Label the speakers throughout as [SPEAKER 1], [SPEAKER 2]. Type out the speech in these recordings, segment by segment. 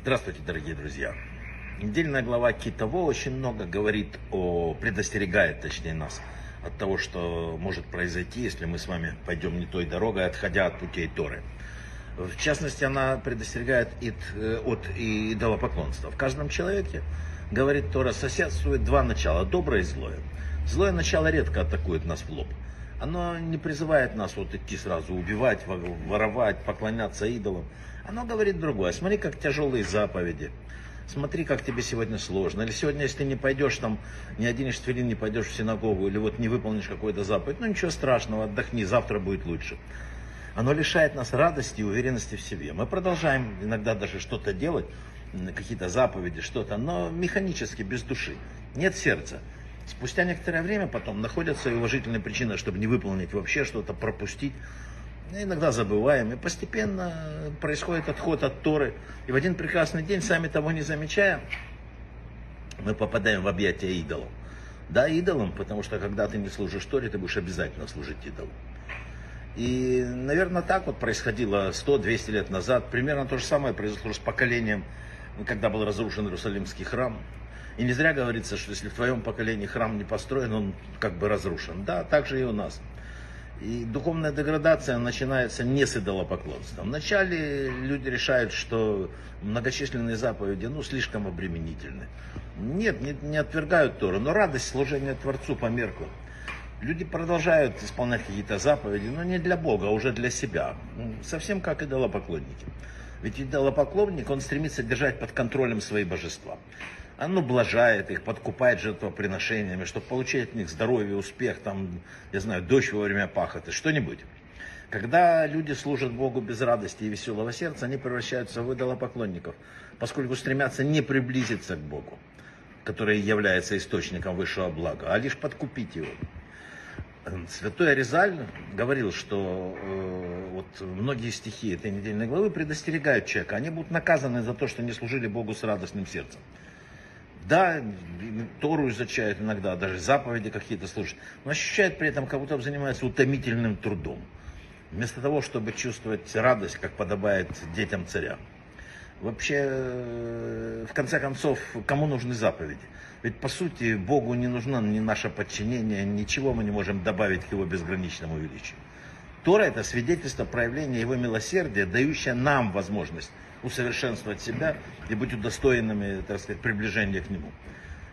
[SPEAKER 1] Здравствуйте, дорогие друзья. Недельная глава Китово очень много говорит о, предостерегает, точнее, нас от того, что может произойти, если мы с вами пойдем не той дорогой, отходя от путей Торы. В частности, она предостерегает э, от идолопоклонства. В каждом человеке, говорит Тора, соседствует два начала, доброе и злое. Злое начало редко атакует нас в лоб. Оно не призывает нас вот идти сразу убивать, воровать, поклоняться идолам. Оно говорит другое. Смотри, как тяжелые заповеди. Смотри, как тебе сегодня сложно. Или сегодня, если ты не пойдешь там, не оденешь твилин, не пойдешь в синагогу, или вот не выполнишь какой-то заповедь, ну ничего страшного, отдохни, завтра будет лучше. Оно лишает нас радости и уверенности в себе. Мы продолжаем иногда даже что-то делать, какие-то заповеди, что-то, но механически, без души. Нет сердца. Спустя некоторое время потом находятся и уважительные причины, чтобы не выполнить вообще что-то, пропустить. Иногда забываем, и постепенно происходит отход от Торы. И в один прекрасный день, сами того не замечая, мы попадаем в объятия идолов. Да, идолам, потому что когда ты не служишь Торе, ты будешь обязательно служить идолу. И, наверное, так вот происходило 100-200 лет назад. Примерно то же самое произошло с поколением, когда был разрушен Иерусалимский храм. И не зря говорится, что если в твоем поколении храм не построен, он как бы разрушен. Да, так же и у нас. И духовная деградация начинается не с идолопоклонства. Вначале люди решают, что многочисленные заповеди ну, слишком обременительны. Нет, не, не отвергают Тору, но радость служения Творцу померкла. Люди продолжают исполнять какие-то заповеди, но не для Бога, а уже для себя. Совсем как идолопоклонники. Ведь идолопоклонник, он стремится держать под контролем свои божества. Он ублажает их, подкупает жертвоприношениями, чтобы получить от них здоровье, успех, там, я знаю, дождь во время пахоты, что-нибудь. Когда люди служат Богу без радости и веселого сердца, они превращаются в идолопоклонников, поскольку стремятся не приблизиться к Богу, который является источником высшего блага, а лишь подкупить его. Святой Аризаль говорил, что э, вот многие стихи этой недельной главы предостерегают человека. Они будут наказаны за то, что не служили Богу с радостным сердцем. Да, Тору изучают иногда, даже заповеди какие-то слушают, но ощущают при этом, как будто занимаются утомительным трудом. Вместо того, чтобы чувствовать радость, как подобает детям царя. Вообще, в конце концов, кому нужны заповеди? Ведь, по сути, Богу не нужно ни наше подчинение, ничего мы не можем добавить к Его безграничному величию. Тора – это свидетельство проявления Его милосердия, дающее нам возможность усовершенствовать себя и быть удостоенными, так сказать, приближения к Нему.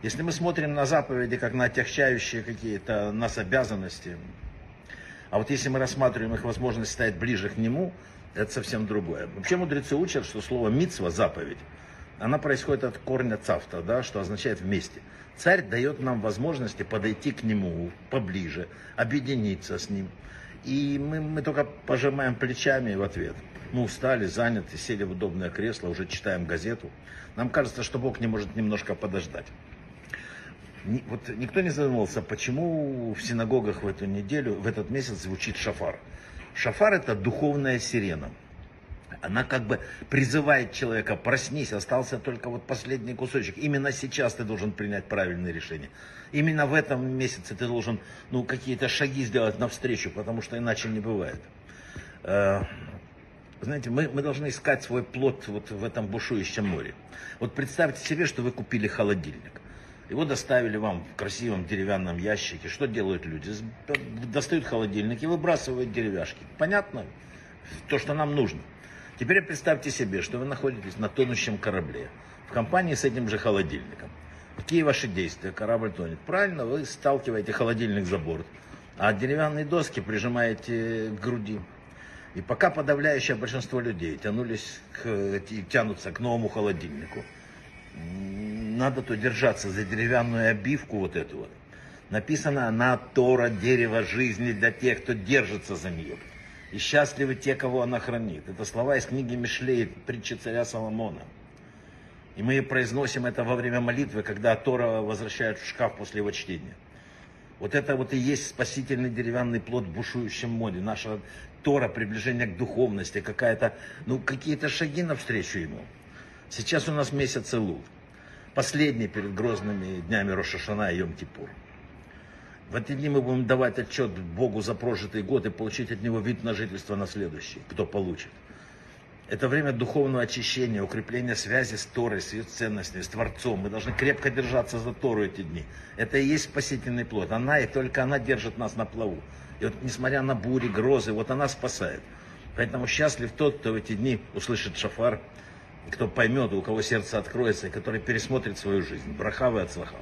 [SPEAKER 1] Если мы смотрим на заповеди как на отягчающие какие-то нас обязанности, а вот если мы рассматриваем их возможность стать ближе к Нему, это совсем другое. Вообще мудрецы учат, что слово мицва, заповедь, она происходит от корня цавта, да, что означает вместе. Царь дает нам возможности подойти к нему поближе, объединиться с ним. И мы, мы только пожимаем плечами в ответ. Мы устали, заняты, сели в удобное кресло, уже читаем газету. Нам кажется, что Бог не может немножко подождать. Вот никто не задумывался, почему в синагогах в эту неделю, в этот месяц звучит шафар. Шафар это духовная сирена. Она как бы призывает человека, проснись, остался только вот последний кусочек. Именно сейчас ты должен принять правильное решение. Именно в этом месяце ты должен ну, какие-то шаги сделать навстречу, потому что иначе не бывает. Э, знаете, мы, мы должны искать свой плод вот в этом бушующем море. Вот представьте себе, что вы купили холодильник. Его доставили вам в красивом деревянном ящике. Что делают люди? Достают холодильник и выбрасывают деревяшки. Понятно? То, что нам нужно. Теперь представьте себе, что вы находитесь на тонущем корабле, в компании с этим же холодильником. Какие ваши действия? Корабль тонет. Правильно, вы сталкиваете холодильник за борт, а деревянные доски прижимаете к груди. И пока подавляющее большинство людей тянулись к, тянутся к новому холодильнику, надо то держаться за деревянную обивку вот эту вот. Написано «Она Тора, дерево жизни для тех, кто держится за нее» и счастливы те, кого она хранит. Это слова из книги Мишлей, притчи царя Соломона. И мы произносим это во время молитвы, когда Тора возвращают в шкаф после его чтения. Вот это вот и есть спасительный деревянный плод в бушующем море. Наша Тора, приближение к духовности, какая-то, ну, какие-то шаги навстречу ему. Сейчас у нас месяц Илул. Последний перед грозными днями Рошашана и Йом-Кипур. В эти дни мы будем давать отчет Богу за прожитый год и получить от Него вид на жительство на следующий, кто получит. Это время духовного очищения, укрепления связи с Торой, с ее ценностями, с Творцом. Мы должны крепко держаться за Тору эти дни. Это и есть спасительный плод. Она и только она держит нас на плаву. И вот несмотря на бури, грозы, вот она спасает. Поэтому счастлив тот, кто в эти дни услышит шафар, кто поймет, у кого сердце откроется, и который пересмотрит свою жизнь. Брахавы от слаха.